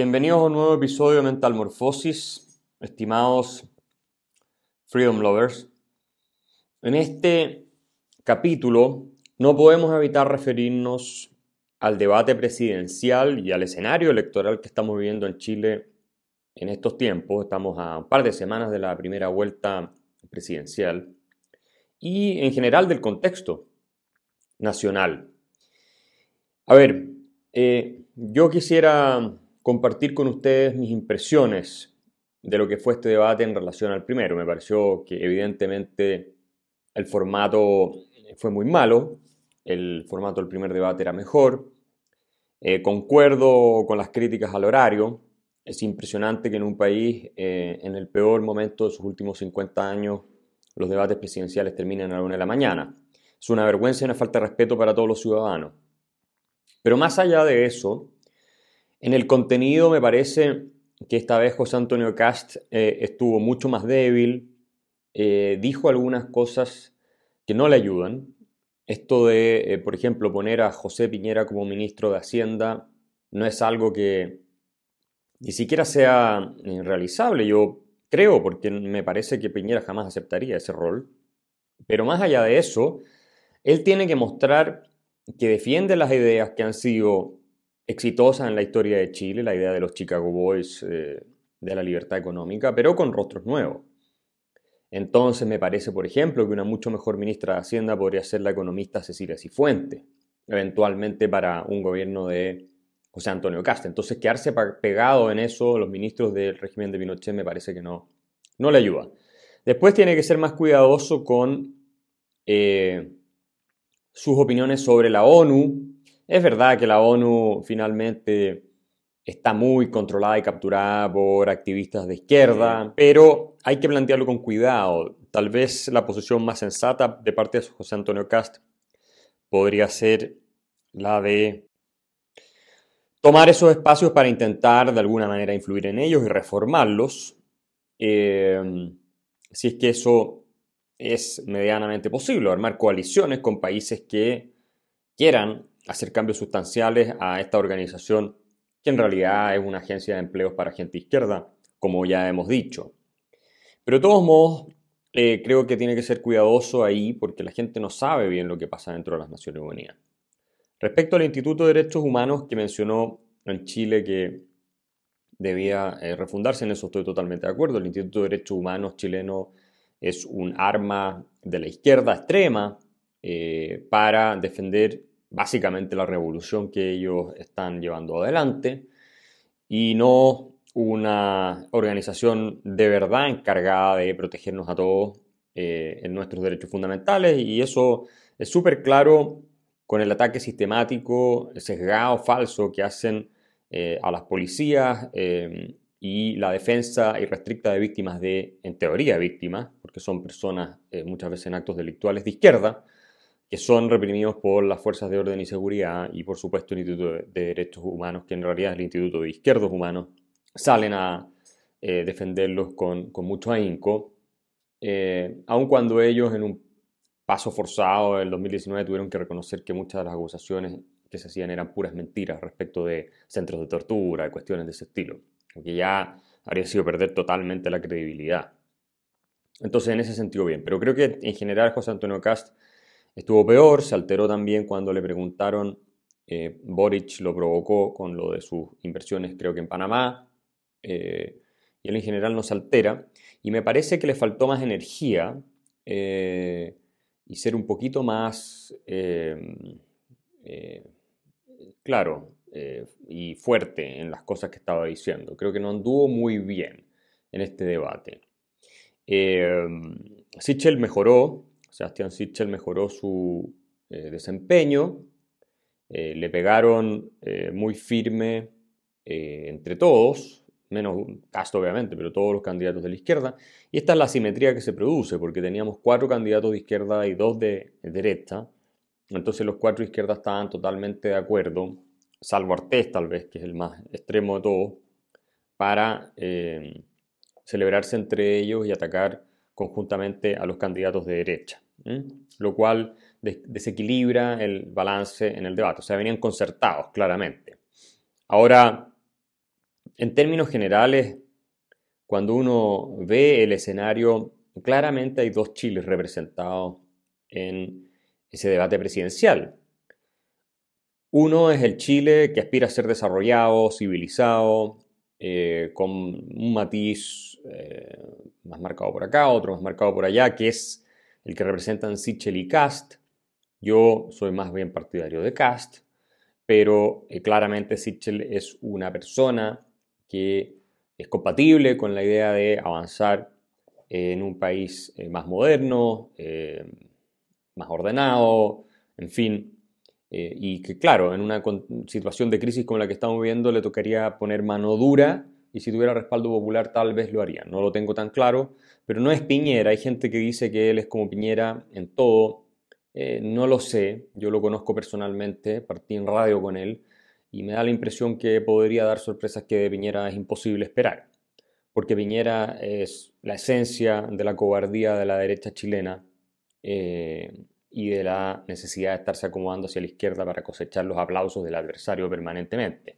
Bienvenidos a un nuevo episodio de Mental Morphosis, estimados Freedom Lovers. En este capítulo no podemos evitar referirnos al debate presidencial y al escenario electoral que estamos viviendo en Chile en estos tiempos. Estamos a un par de semanas de la primera vuelta presidencial y en general del contexto nacional. A ver, eh, yo quisiera compartir con ustedes mis impresiones de lo que fue este debate en relación al primero. Me pareció que evidentemente el formato fue muy malo, el formato del primer debate era mejor. Eh, concuerdo con las críticas al horario. Es impresionante que en un país, eh, en el peor momento de sus últimos 50 años, los debates presidenciales terminen a la una de la mañana. Es una vergüenza y una falta de respeto para todos los ciudadanos. Pero más allá de eso, en el contenido me parece que esta vez José Antonio Cast eh, estuvo mucho más débil, eh, dijo algunas cosas que no le ayudan. Esto de, eh, por ejemplo, poner a José Piñera como ministro de Hacienda no es algo que ni siquiera sea realizable, yo creo, porque me parece que Piñera jamás aceptaría ese rol. Pero más allá de eso, él tiene que mostrar que defiende las ideas que han sido exitosa en la historia de Chile, la idea de los Chicago Boys eh, de la libertad económica, pero con rostros nuevos. Entonces me parece, por ejemplo, que una mucho mejor ministra de Hacienda podría ser la economista Cecilia Cifuente, eventualmente para un gobierno de José Antonio Casta. Entonces quedarse pegado en eso, los ministros del régimen de Pinochet, me parece que no, no le ayuda. Después tiene que ser más cuidadoso con eh, sus opiniones sobre la ONU, es verdad que la ONU finalmente está muy controlada y capturada por activistas de izquierda, pero hay que plantearlo con cuidado. Tal vez la posición más sensata de parte de José Antonio Cast podría ser la de tomar esos espacios para intentar de alguna manera influir en ellos y reformarlos, eh, si es que eso es medianamente posible, armar coaliciones con países que quieran hacer cambios sustanciales a esta organización que en realidad es una agencia de empleos para gente izquierda, como ya hemos dicho. Pero de todos modos, eh, creo que tiene que ser cuidadoso ahí porque la gente no sabe bien lo que pasa dentro de las Naciones Unidas. Respecto al Instituto de Derechos Humanos que mencionó en Chile que debía eh, refundarse, en eso estoy totalmente de acuerdo. El Instituto de Derechos Humanos chileno es un arma de la izquierda extrema eh, para defender básicamente la revolución que ellos están llevando adelante. Y no una organización de verdad encargada de protegernos a todos eh, en nuestros derechos fundamentales. Y eso es súper claro con el ataque sistemático, sesgado, falso que hacen eh, a las policías eh, y la defensa irrestricta de víctimas de, en teoría, víctimas, porque son personas muchas veces en actos delictuales de izquierda, que son reprimidos por las fuerzas de orden y seguridad y por supuesto el Instituto de Derechos Humanos, que en realidad es el Instituto de Izquierdos Humanos, salen a eh, defenderlos con, mucho ahínco, eh, aun cuando ellos en un paso forzado en 2019 tuvieron que reconocer que muchas de las acusaciones que se hacían eran puras mentiras respecto de centros de tortura, de cuestiones de ese estilo, que ya habría sido perder totalmente la credibilidad. Entonces, en ese sentido, bien. Pero creo que en general José Antonio Cast Estuvo peor, se alteró también cuando le preguntaron, eh, Boric lo provocó con lo de sus inversiones creo que en Panamá, eh, y él en general no se altera, y me parece que le faltó más energía eh, y ser un poquito más, claro, y fuerte en las cosas que estaba diciendo. Creo que no anduvo muy bien en este debate. Sichel mejoró, Sebastián Sichel mejoró su eh, desempeño, eh, le pegaron eh, muy firme entre todos, menos Castro obviamente, pero todos los candidatos de la izquierda. Y esta es la simetría que se produce, porque teníamos cuatro candidatos de izquierda y dos de, derecha. Entonces los cuatro de izquierda estaban totalmente de acuerdo, salvo Artés tal vez, que es el más extremo de todos, para celebrarse entre ellos y atacar conjuntamente a los candidatos de derecha, lo cual desequilibra el balance en el debate. O sea, venían concertados claramente. Ahora, en términos generales, cuando uno ve el escenario, claramente hay dos Chiles representados en ese debate presidencial. Uno es el Chile que aspira a ser desarrollado, civilizado, eh, con un matiz eh, más marcado por acá, otro más marcado por allá, que es el que representan Sichel y Cast. Yo soy más bien partidario de Cast, pero eh, claramente Sichel es una persona que es compatible con la idea de avanzar en un país más moderno, más ordenado, en fin, eh, y que claro, en una situación de crisis como la que estamos viviendo le tocaría poner mano dura y si tuviera respaldo popular tal vez lo haría. No lo tengo tan claro, pero no es Piñera. Hay gente que dice que él es como Piñera en todo. Eh, no lo sé, yo lo conozco personalmente, partí en radio con él y me da la impresión que podría dar sorpresas que de Piñera es imposible esperar, porque Piñera es la esencia de la cobardía de la derecha chilena. Eh, y de la necesidad de estarse acomodando hacia la izquierda para cosechar los aplausos del adversario permanentemente.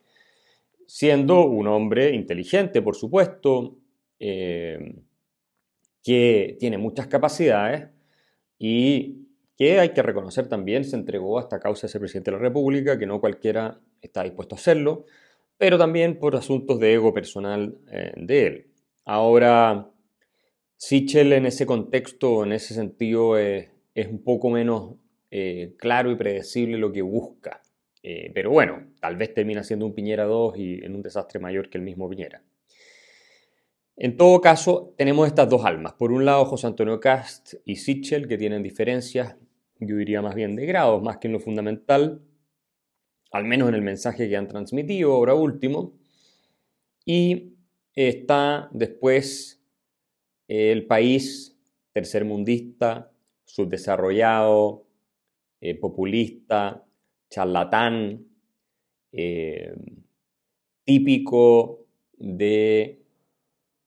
Siendo un hombre inteligente, por supuesto, eh, que tiene muchas capacidades y que hay que reconocer también se entregó a esta causa de ser presidente de la República, que no cualquiera está dispuesto a hacerlo, pero también por asuntos de ego personal eh, de él. Ahora, Sichel en ese contexto, en ese sentido, es un poco menos eh, claro y predecible lo que busca. Eh, pero bueno, tal vez termina siendo un Piñera 2 y en un desastre mayor que el mismo Piñera. En todo caso, tenemos estas dos almas. Por un lado, José Antonio Cast y Sichel, que tienen diferencias, yo diría más bien de grados, más que en lo fundamental, al menos en el mensaje que han transmitido ahora último. Y está después el país tercermundista, subdesarrollado, eh, populista, charlatán, eh, típico de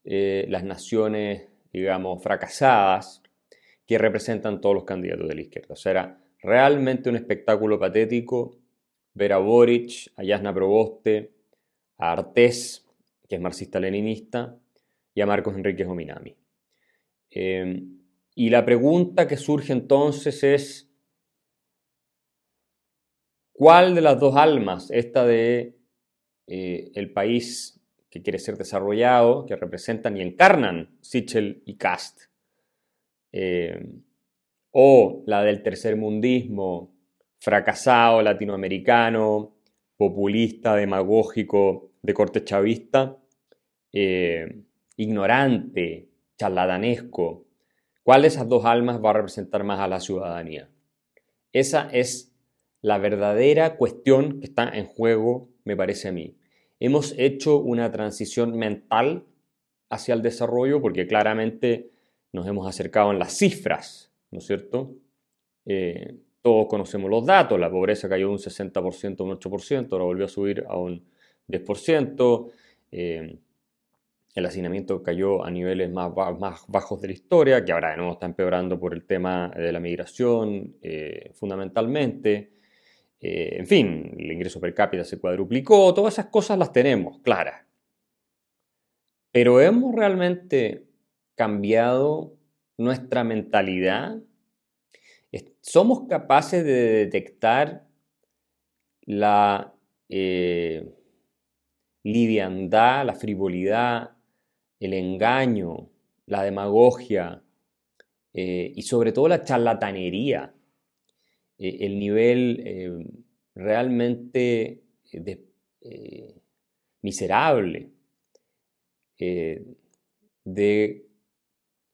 eh, las naciones, digamos, fracasadas que representan todos los candidatos de la izquierda. O sea, era realmente un espectáculo patético ver a Boric, a Yasna Proboste, a Artés, que es marxista-leninista, y a Marcos Enríquez Ominami. Y la pregunta que surge entonces es, ¿cuál de las dos almas, esta de eh, el país que quiere ser desarrollado, que representan y encarnan Sichel y Cast, eh, o la del tercer mundismo, fracasado latinoamericano, populista, demagógico, de corte chavista, eh, ignorante, charlatanesco, ¿Cuál de esas dos almas va a representar más a la ciudadanía? Esa es la verdadera cuestión que está en juego, me parece a mí. Hemos hecho una transición mental hacia el desarrollo porque claramente nos hemos acercado en las cifras, ¿no es cierto? Eh, todos conocemos los datos, la pobreza cayó un 60% a un 8%, ahora volvió a subir a un 10%, eh, el hacinamiento cayó a niveles más, más, bajos de la historia, que ahora de nuevo está empeorando por el tema de la migración, eh, fundamentalmente. Eh, en fin, el ingreso per cápita se cuadruplicó, todas esas cosas las tenemos claras. Pero ¿hemos realmente cambiado nuestra mentalidad? ¿Somos capaces de detectar la eh, liviandad, la frivolidad, el engaño, la demagogia eh, y sobre todo la charlatanería, eh, el nivel eh, realmente miserable de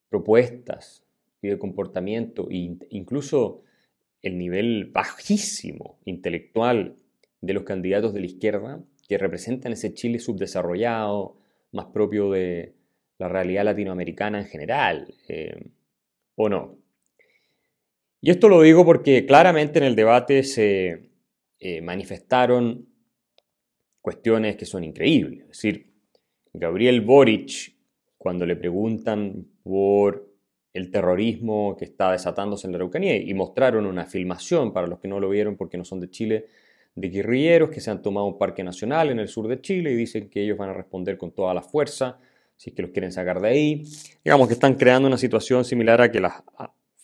propuestas y de comportamiento, e incluso el nivel bajísimo intelectual de los candidatos de la izquierda que representan ese Chile subdesarrollado, más propio de, la realidad latinoamericana en general, eh, ¿o no? Y esto lo digo porque claramente en el debate se eh, manifestaron cuestiones que son increíbles. Es decir, Gabriel Boric, cuando le preguntan por el terrorismo que está desatándose en la Araucanía y mostraron una filmación para los que no lo vieron porque no son de Chile, de guerrilleros que se han tomado un parque nacional en el sur de Chile y dicen que ellos van a responder con toda la fuerza si es que los quieren sacar de ahí. Digamos que están creando una situación similar a que las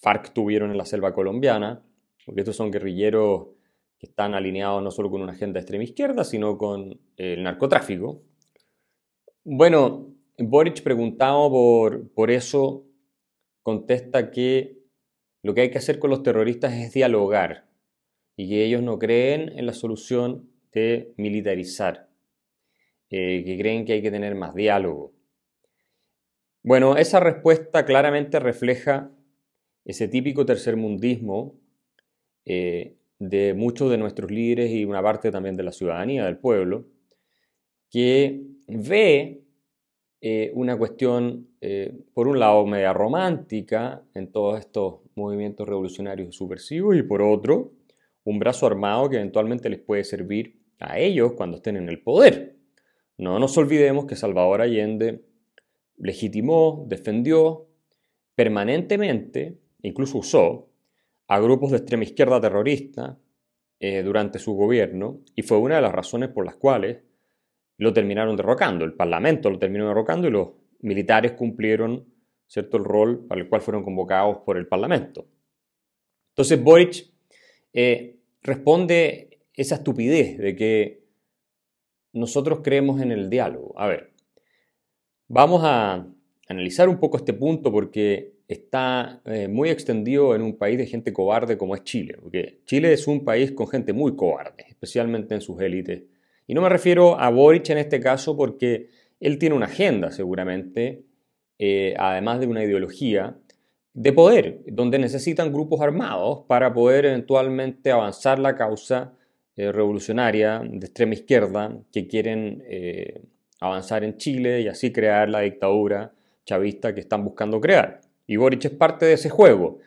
FARC tuvieron en la selva colombiana, porque estos son guerrilleros que están alineados no solo con una agenda extrema izquierda, sino con el narcotráfico. Bueno, Boric preguntado por, por eso contesta que lo que hay que hacer con los terroristas es dialogar y que ellos no creen en la solución de militarizar, eh, que creen que hay que tener más diálogo. Bueno, esa respuesta claramente refleja ese típico tercermundismo eh, de muchos de nuestros líderes y una parte también de la ciudadanía, del pueblo, que ve eh, una cuestión, por un lado, media romántica en todos estos movimientos revolucionarios y subversivos, y por otro, un brazo armado que eventualmente les puede servir a ellos cuando estén en el poder. No nos olvidemos que Salvador Allende legitimó, defendió permanentemente, incluso usó, a grupos de extrema izquierda terrorista eh, durante su gobierno y fue una de las razones por las cuales lo terminaron derrocando. El Parlamento lo terminó derrocando y los militares cumplieron ¿cierto? el rol para el cual fueron convocados por el Parlamento. Entonces Boric eh, responde esa estupidez de que nosotros creemos en el diálogo. A ver, vamos a analizar un poco este punto porque está eh, muy extendido en un país de gente cobarde como es Chile. Porque Chile es un país con gente muy cobarde, especialmente en sus élites. Y no me refiero a Boric en este caso porque él tiene una agenda seguramente, eh, además de una ideología de poder, donde necesitan grupos armados para poder eventualmente avanzar la causa eh, revolucionaria de extrema izquierda que quieren avanzar en Chile y así crear la dictadura chavista que están buscando crear. Y Boric es parte de ese juego.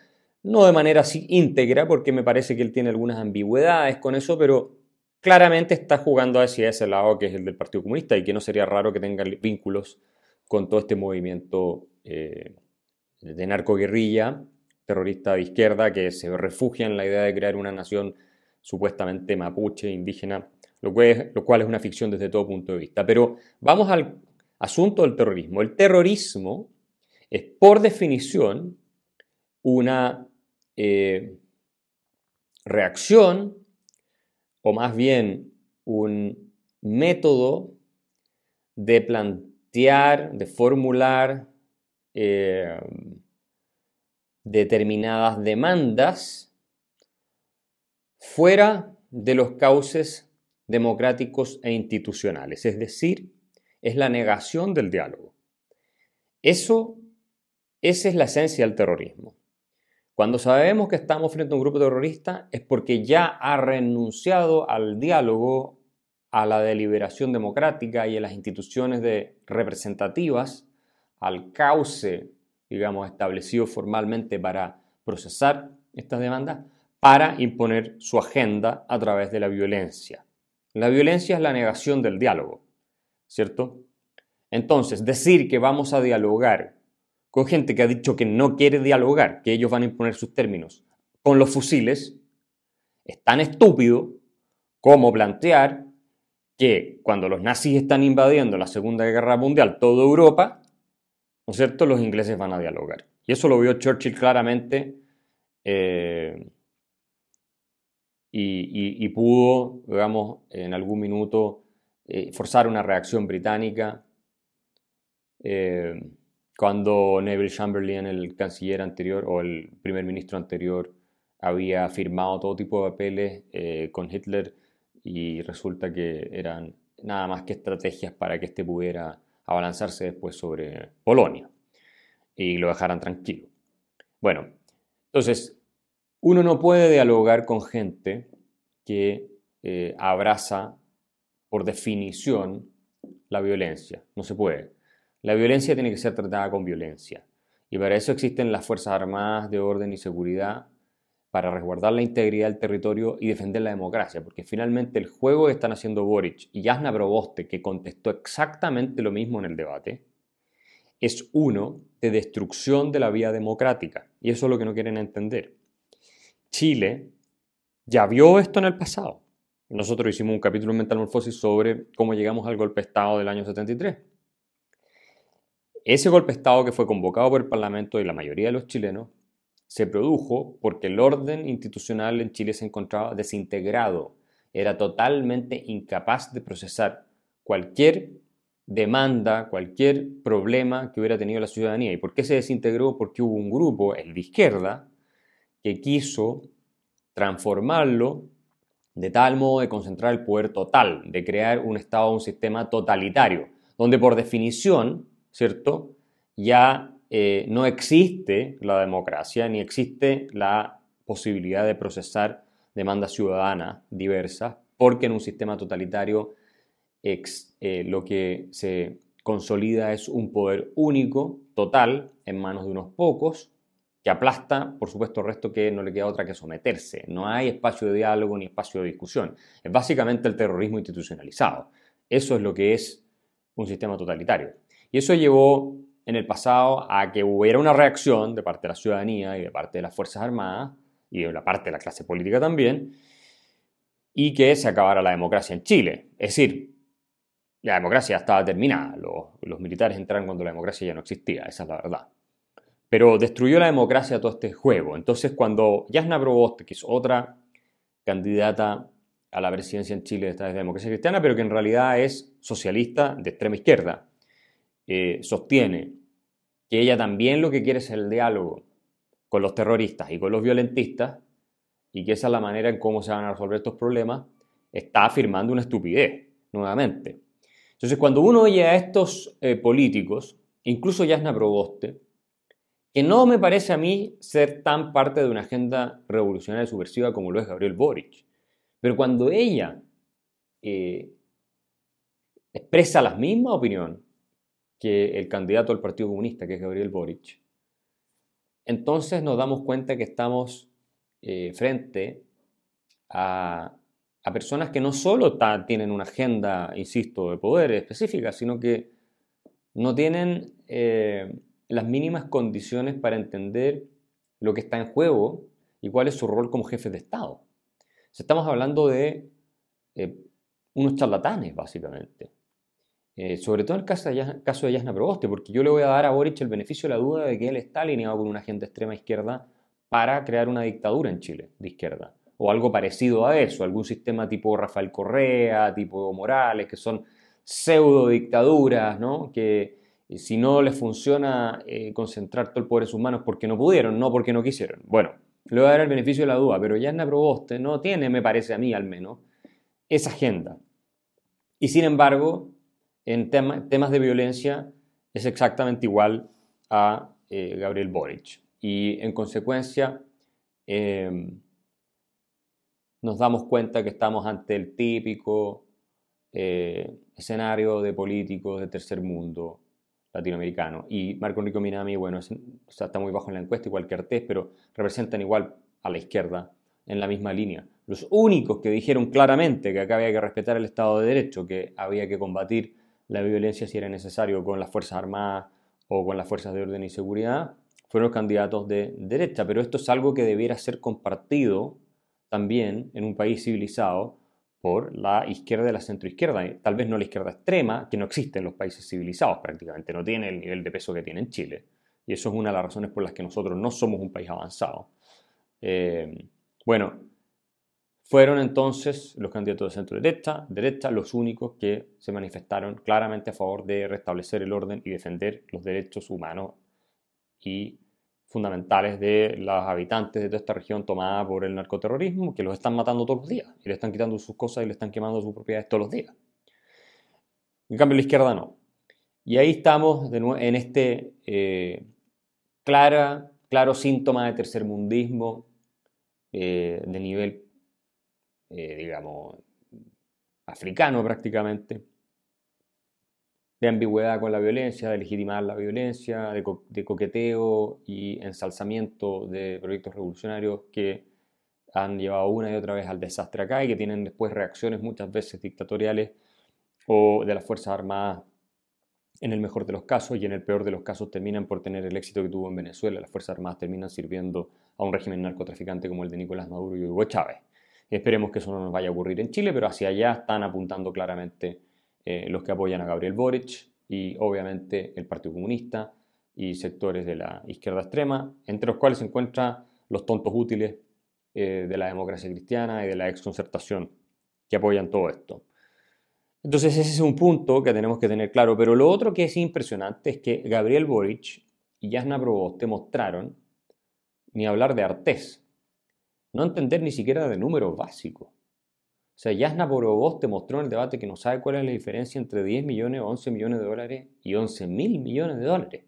No de manera así íntegra, porque me parece que él tiene algunas ambigüedades con eso, pero claramente está jugando hacia ese lado que es el del Partido Comunista y que no sería raro que tenga vínculos con todo este movimiento eh, de narcoguerrilla terrorista de izquierda que se refugia en la idea de crear una nación supuestamente mapuche, indígena, lo cual, es, lo cual es una ficción desde todo punto de vista. Pero vamos al asunto del terrorismo. El terrorismo es por definición una eh, reacción o más bien un método de plantear, de formular eh, determinadas demandas fuera de los cauces democráticos e institucionales, es decir, es la negación del diálogo. Eso, esa es la esencia del terrorismo. Cuando sabemos que estamos frente a un grupo terrorista es porque ya ha renunciado al diálogo, a la deliberación democrática y a las instituciones de representativas al cauce, digamos, establecido formalmente para procesar estas demandas, para imponer su agenda a través de la violencia. La violencia es la negación del diálogo, ¿cierto? Entonces, decir que vamos a dialogar con gente que ha dicho que no quiere dialogar, que ellos van a imponer sus términos con los fusiles, es tan estúpido como plantear que cuando los nazis están invadiendo la Segunda Guerra Mundial toda Europa, ¿no es cierto?, los ingleses van a dialogar. Y eso lo vio Churchill claramente eh, y, pudo, digamos, en algún minuto eh, forzar una reacción británica. Eh, cuando Neville Chamberlain, el canciller anterior o el primer ministro anterior, había firmado todo tipo de papeles con Hitler y resulta que eran nada más que estrategias para que éste pudiera abalanzarse después sobre Polonia y lo dejaran tranquilo. Bueno, entonces, uno no puede dialogar con gente que eh, abraza por definición la violencia. No se puede. La violencia tiene que ser tratada con violencia. Y para eso existen las Fuerzas Armadas de Orden y Seguridad, para resguardar la integridad del territorio y defender la democracia, porque finalmente el juego que están haciendo Boric y Jasna Proboste, que contestó exactamente lo mismo en el debate, es uno de destrucción de la vía democrática. Y eso es lo que no quieren entender. Chile ya vio esto en el pasado. nosotros hicimos un capítulo en Metamorfosis sobre cómo llegamos al golpe de Estado del año 73. Ese golpe de Estado que fue convocado por el Parlamento y la mayoría de los chilenos se produjo porque el orden institucional en Chile se encontraba desintegrado, era totalmente incapaz de procesar cualquier demanda, cualquier problema que hubiera tenido la ciudadanía. ¿Y por qué se desintegró? Porque hubo un grupo, el de izquierda, que quiso transformarlo de tal modo de concentrar el poder total, de crear un Estado, un sistema totalitario, donde por definición, ¿cierto? Ya eh, no existe la democracia ni existe la posibilidad de procesar demandas ciudadanas diversas, porque en un sistema totalitario eh, lo que se consolida es un poder único, total, en manos de unos pocos, que aplasta, por supuesto, el resto que no le queda otra que someterse. No hay espacio de diálogo ni espacio de discusión. Es básicamente el terrorismo institucionalizado. Eso es lo que es un sistema totalitario. Y eso llevó en el pasado a que hubiera una reacción de parte de la ciudadanía y de parte de las Fuerzas Armadas y de la parte de la clase política también, y que se acabara la democracia en Chile. Es decir, la democracia estaba terminada, los, militares entraron cuando la democracia ya no existía, esa es la verdad. Pero destruyó la democracia todo este juego. Entonces, cuando Jasna Proboste, que es otra candidata a la presidencia en Chile de esta democracia cristiana, pero que en realidad es socialista de extrema izquierda, eh, sostiene que ella también lo que quiere es el diálogo con los terroristas y con los violentistas, y que esa es la manera en cómo se van a resolver estos problemas, está afirmando una estupidez, nuevamente. Entonces, cuando uno oye a estos eh, políticos, incluso Yasna Proboste, que no me parece a mí ser tan parte de una agenda revolucionaria subversiva como lo es Gabriel Boric. Pero cuando ella eh, expresa la misma opinión que el candidato al Partido Comunista, que es Gabriel Boric, entonces nos damos cuenta que estamos eh, frente a, personas que no solo tienen una agenda, insisto, de poder específica, sino que no tienen eh, las mínimas condiciones para entender lo que está en juego y cuál es su rol como jefe de Estado. estamos hablando de eh, unos charlatanes, básicamente. Eh, sobre todo en el caso de, Yasna Proboste, porque yo le voy a dar a Boric el beneficio de la duda de que él está alineado con una agenda extrema izquierda para crear una dictadura en Chile, de izquierda. O algo parecido a eso, algún sistema tipo Rafael Correa, tipo Morales, que son pseudo dictaduras, ¿no? Que, si no les funciona eh, concentrar todo el poder en sus manos porque no pudieron, no porque no quisieron. Bueno, le voy a dar el beneficio de la duda, pero Yasna Proboste no tiene, me parece a mí al menos, esa agenda. Y sin embargo, en temas de violencia es exactamente igual a eh, Gabriel Boric. Y en consecuencia, em, nos damos cuenta que estamos ante el típico eh, escenario de políticos de tercer mundo latinoamericano. Y Marco Enrico Minami, bueno, está muy bajo en la encuesta, igual que Artés, pero representan igual a la izquierda en la misma línea. Los únicos que dijeron claramente que acá había que respetar el Estado de Derecho, que había que combatir la violencia si era necesario con las Fuerzas Armadas o con las Fuerzas de Orden y Seguridad, fueron los candidatos de derecha. Pero esto es algo que debiera ser compartido también en un país civilizado por la izquierda y la centroizquierda, tal vez no la izquierda extrema, que no existe en los países civilizados prácticamente, no tiene el nivel de peso que tiene en Chile. Y eso es una de las razones por las que nosotros no somos un país avanzado. Eh, bueno, fueron entonces los candidatos de centro derecha, derecha los únicos que se manifestaron claramente a favor de restablecer el orden y defender los derechos humanos y fundamentales de los habitantes de toda esta región tomada por el narcoterrorismo, que los están matando todos los días, y le están quitando sus cosas y le están quemando sus propiedades todos los días. En cambio, la izquierda no. Y ahí estamos de en este eh, clara, claro síntoma de tercermundismo eh, de nivel, eh, digamos, africano prácticamente, de ambigüedad con la violencia, de legitimar la violencia, de, coqueteo y ensalzamiento de proyectos revolucionarios que han llevado una y otra vez al desastre acá y que tienen después reacciones muchas veces dictatoriales o de las Fuerzas Armadas en el mejor de los casos y en el peor de los casos terminan por tener el éxito que tuvo en Venezuela. Las Fuerzas Armadas terminan sirviendo a un régimen narcotraficante como el de Nicolás Maduro y Hugo Chávez. Esperemos que eso no nos vaya a ocurrir en Chile, pero hacia allá están apuntando claramente eh, los que apoyan a Gabriel Boric y obviamente el Partido Comunista y sectores de la izquierda extrema, entre los cuales se encuentran los tontos útiles eh, de la democracia cristiana y de la exconcertación que apoyan todo esto. Entonces ese es un punto que tenemos que tener claro, pero lo otro que es impresionante es que Gabriel Boric y Jasna Proboste mostraron ni hablar de artés, no entender ni siquiera de números básicos. O sea, Jasna Proboste mostró en el debate que no sabe cuál es la diferencia entre 10 millones o 11 millones de dólares y 11 mil millones de dólares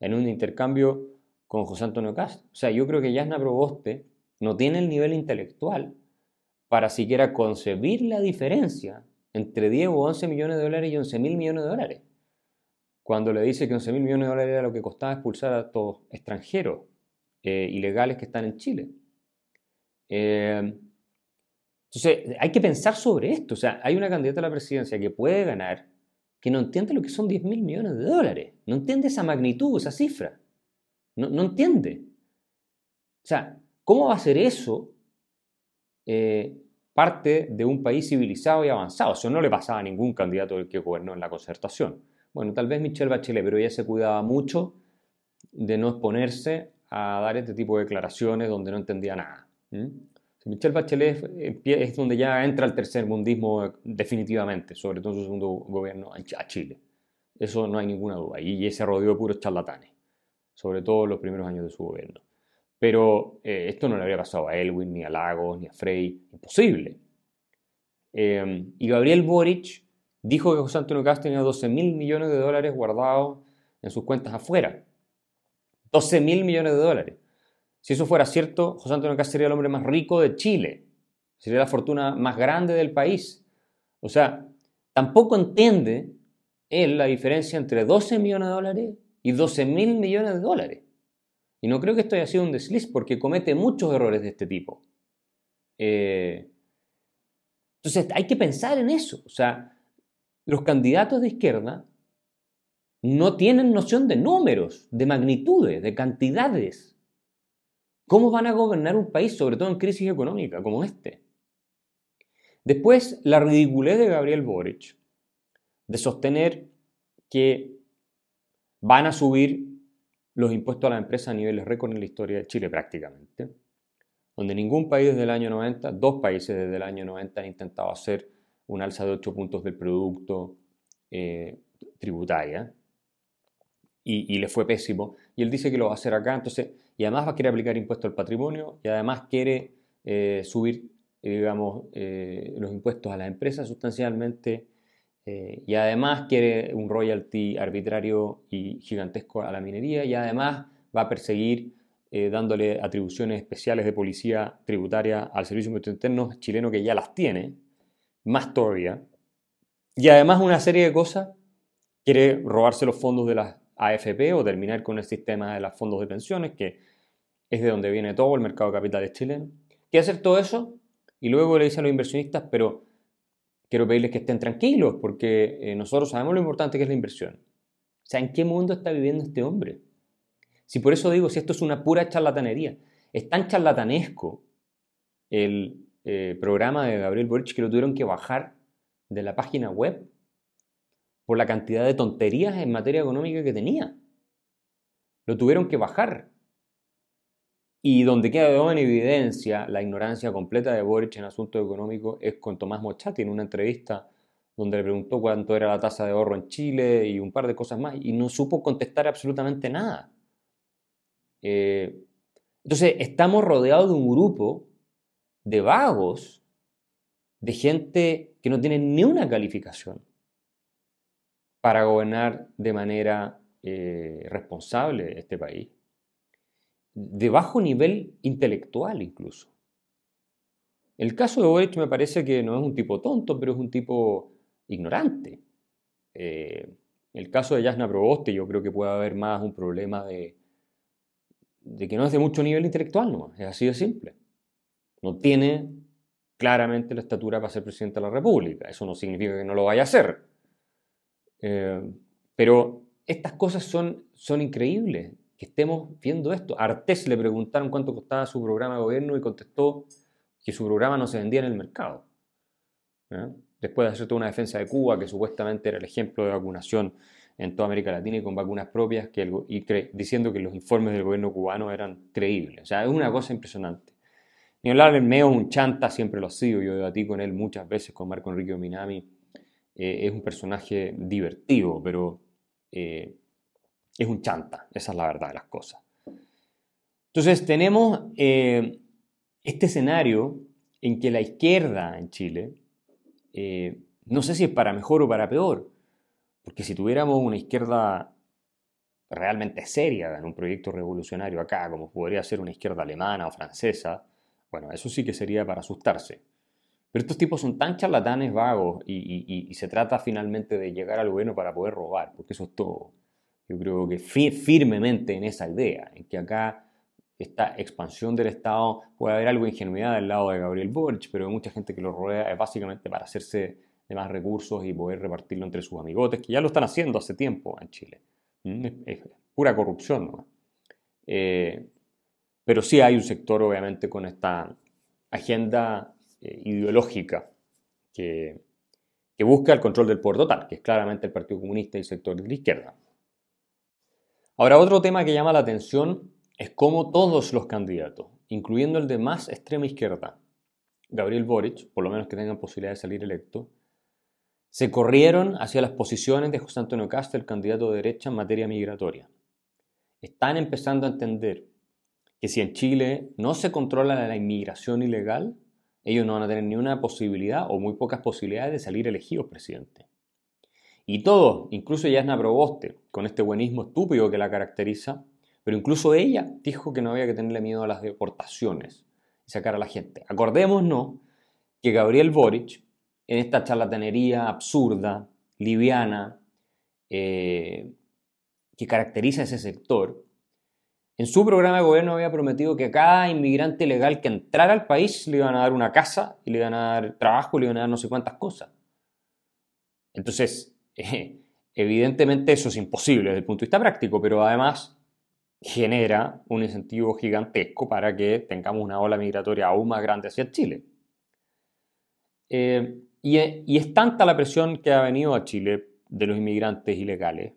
en un intercambio con José Antonio Castro. O sea, yo creo que Jasna Proboste no tiene el nivel intelectual para siquiera concebir la diferencia entre 10 o 11 millones de dólares y 11 mil millones de dólares. Cuando le dice que 11 mil millones de dólares era lo que costaba expulsar a todos extranjeros eh, ilegales que están en Chile. Eh, entonces, hay que pensar sobre esto. O sea, hay una candidata a la presidencia que puede ganar que no entiende lo que son 10 mil millones de dólares. No entiende esa magnitud, esa cifra. No, no entiende. O sea, ¿cómo va a ser eso eh, parte de un país civilizado y avanzado? Eso no le pasaba a ningún candidato del que gobernó en la concertación. Bueno, tal vez Michelle Bachelet, pero ella se cuidaba mucho de no exponerse a dar este tipo de declaraciones donde no entendía nada. Michelle Bachelet es donde ya entra el tercer mundismo definitivamente, sobre todo en su segundo gobierno a Chile. Eso no hay ninguna duda. Y ese rodeó de puros charlatanes, sobre todo en los primeros años de su gobierno. Pero eh, esto no le habría pasado a Elwin, ni a Lagos, ni a Frey. Imposible. Eh, y Gabriel Boric dijo que José Antonio Castro tenía 12 mil millones de dólares guardados en sus cuentas afuera. 12 mil millones de dólares. Si eso fuera cierto, José Antonio Castro sería el hombre más rico de Chile. Sería la fortuna más grande del país. O sea, tampoco entiende él la diferencia entre 12 millones de dólares y 12 mil millones de dólares. Y no creo que esto haya sido un desliz porque comete muchos errores de este tipo. Eh, entonces hay que pensar en eso. O sea, los candidatos de izquierda no tienen noción de números, de magnitudes, de cantidades. ¿Cómo van a gobernar un país, sobre todo en crisis económica como este? Después, la ridiculez de Gabriel Boric de sostener que van a subir los impuestos a la empresa a niveles récord en la historia de Chile prácticamente, donde ningún país desde el año 90, dos países desde el año 90 han intentado hacer un alza de 8 puntos del producto eh, tributaria y, le fue pésimo. Y él dice que lo va a hacer acá, entonces, y además va a querer aplicar impuesto al patrimonio y además quiere eh, subir, digamos, eh, los impuestos a las empresas sustancialmente y además quiere un royalty arbitrario y gigantesco a la minería y además va a perseguir dándole atribuciones especiales de policía tributaria al Servicio de Internos chileno que ya las tiene, más todavía. Y además una serie de cosas, quiere robarse los fondos de las AFP o terminar con el sistema de los fondos de pensiones, que es de donde viene todo el mercado de capitales chileno. Quiere hacer todo eso y luego le dice a los inversionistas, pero quiero pedirles que estén tranquilos porque eh, nosotros sabemos lo importante que es la inversión. O sea, ¿en qué mundo está viviendo este hombre? Si por eso digo, si esto es una pura charlatanería, es tan charlatanesco el, eh, programa de Gabriel Boric que lo tuvieron que bajar de la página web por la cantidad de tonterías en materia económica que tenía. Lo tuvieron que bajar. Y donde queda en evidencia la ignorancia completa de Boric en asuntos económicos es con Tomás Mochati en una entrevista donde le preguntó cuánto era la tasa de ahorro en Chile y un par de cosas más, y no supo contestar absolutamente nada. Eh, entonces, estamos rodeados de un grupo de vagos, de gente que no tiene ni una calificación para gobernar de manera eh, responsable este país, de bajo nivel intelectual incluso. El caso de Boric me parece que no es un tipo tonto, pero es un tipo ignorante. Eh, el caso de Yasna Proboste yo creo que puede haber más un problema de, que no es de mucho nivel intelectual, no, es así de simple no tiene claramente la estatura para ser presidente de la República. Eso no significa que no lo vaya a hacer. Eh, pero estas cosas son, son increíbles, estemos viendo esto. A Artés le preguntaron cuánto costaba su programa de gobierno y contestó que su programa no se vendía en el mercado. Después de hacer toda una defensa de Cuba, que supuestamente era el ejemplo de vacunación en toda América Latina y con vacunas propias, que y diciendo que los informes del gobierno cubano eran creíbles. O sea, es una cosa impresionante. Ni hablar del Meo, un chanta, siempre lo ha sido, yo debatí con él muchas veces, con Marco Enrique Minami. Eh, es un personaje divertido, pero eh, es un chanta, esa es la verdad de las cosas. Entonces tenemos eh, este escenario en que la izquierda en Chile, no sé si es para mejor o para peor, porque si tuviéramos una izquierda realmente seria en un proyecto revolucionario acá, como podría ser una izquierda alemana o francesa, bueno, eso sí que sería para asustarse. Pero estos tipos son tan charlatanes vagos y, se trata finalmente de llegar al gobierno para poder robar, porque eso es todo. Yo creo que firmemente en esa idea, en que acá esta expansión del Estado puede haber algo de ingenuidad del lado de Gabriel Boric, pero hay mucha gente que lo rodea es básicamente para hacerse de más recursos y poder repartirlo entre sus amigotes, que ya lo están haciendo hace tiempo en Chile. ¿Mm? Es, pura corrupción. ¿no? Eh, pero sí hay un sector, obviamente, con esta agenda eh, ideológica que, que busca el control del poder total, que es claramente el Partido Comunista y el sector de la izquierda. Ahora, otro tema que llama la atención es cómo todos los candidatos, incluyendo el de más extrema izquierda, Gabriel Boric, por lo menos que tengan posibilidad de salir electo, se corrieron hacia las posiciones de José Antonio Castro, el candidato de derecha en materia migratoria. Están empezando a entender que si en Chile no se controla la inmigración ilegal, ellos no van a tener ni una posibilidad o muy pocas posibilidades de salir elegidos presidente. Y todo, incluso Yasna Proboste, con este buenismo estúpido que la caracteriza, pero incluso ella dijo que no había que tenerle miedo a las deportaciones y sacar a la gente. Acordémonos que Gabriel Boric en esta charlatanería absurda, liviana, eh, que caracteriza ese sector, en su programa de gobierno había prometido que a cada inmigrante legal que entrara al país le iban a dar una casa y le iban a dar trabajo y le iban a dar no sé cuántas cosas. Entonces, evidentemente eso es imposible desde el punto de vista práctico, pero además genera un incentivo gigantesco para que tengamos una ola migratoria aún más grande hacia Chile. Eh, y, es tanta la presión que ha venido a Chile de los inmigrantes ilegales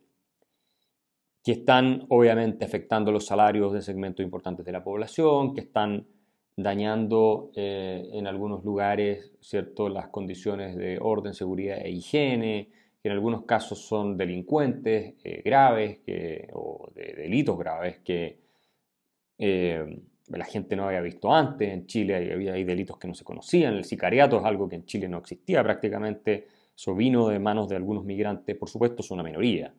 que están obviamente afectando los salarios de segmentos importantes de la población, que están dañando eh, en algunos lugares ¿cierto? las condiciones de orden, seguridad e higiene, que en algunos casos son delincuentes eh, graves o de delitos graves que eh, la gente no había visto antes. En Chile había hay delitos que no se conocían. El sicariato es algo que en Chile no existía prácticamente. Eso vino de manos de algunos migrantes. Por supuesto, es una minoría.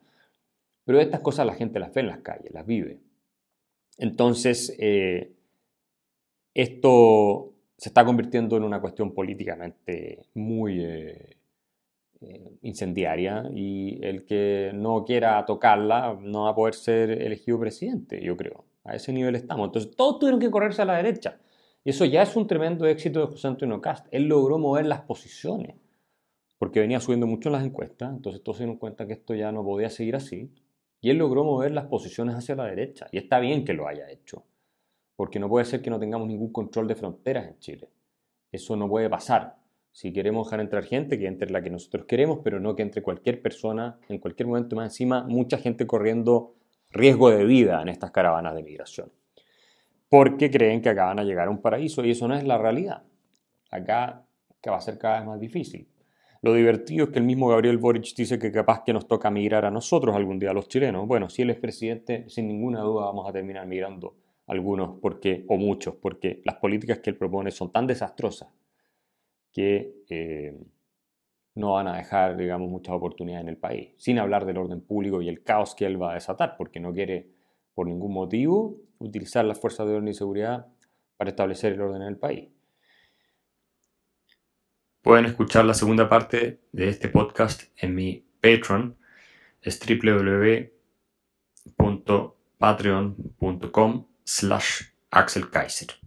Pero estas cosas la gente las ve en las calles, las vive. Entonces, eh, esto se está convirtiendo en una cuestión políticamente muy eh, incendiaria y el que no quiera tocarla no va a poder ser elegido presidente, yo creo. A ese nivel estamos. Entonces, todos tuvieron que correrse a la derecha. Y eso ya es un tremendo éxito de José Antonio Cast. Él logró mover las posiciones, porque venía subiendo mucho en las encuestas. Entonces, todos se dieron cuenta que esto ya no podía seguir así. Y él logró mover las posiciones hacia la derecha. Y está bien que lo haya hecho, porque no puede ser que no tengamos ningún control de fronteras en Chile. Eso no puede pasar. Si queremos dejar entrar gente, que entre la que nosotros queremos, pero no que entre cualquier persona en cualquier momento más encima, mucha gente corriendo riesgo de vida en estas caravanas de migración. Porque creen que acá van a llegar a un paraíso y eso no es la realidad. Acá que va a ser cada vez más difícil. Lo divertido es que el mismo Gabriel Boric dice que capaz que nos toca migrar a nosotros algún día, a los chilenos. Bueno, si él es presidente, sin ninguna duda vamos a terminar migrando algunos porque, o muchos, porque las políticas que él propone son tan desastrosas que eh, no van a dejar, digamos, muchas oportunidades en el país, sin hablar del orden público y el caos que él va a desatar, porque no quiere, por ningún motivo, utilizar las fuerzas de orden y seguridad para establecer el orden en el país. Pueden escuchar la segunda parte de este podcast en mi Patreon, es www.patreon.com slash Axel Kaiser.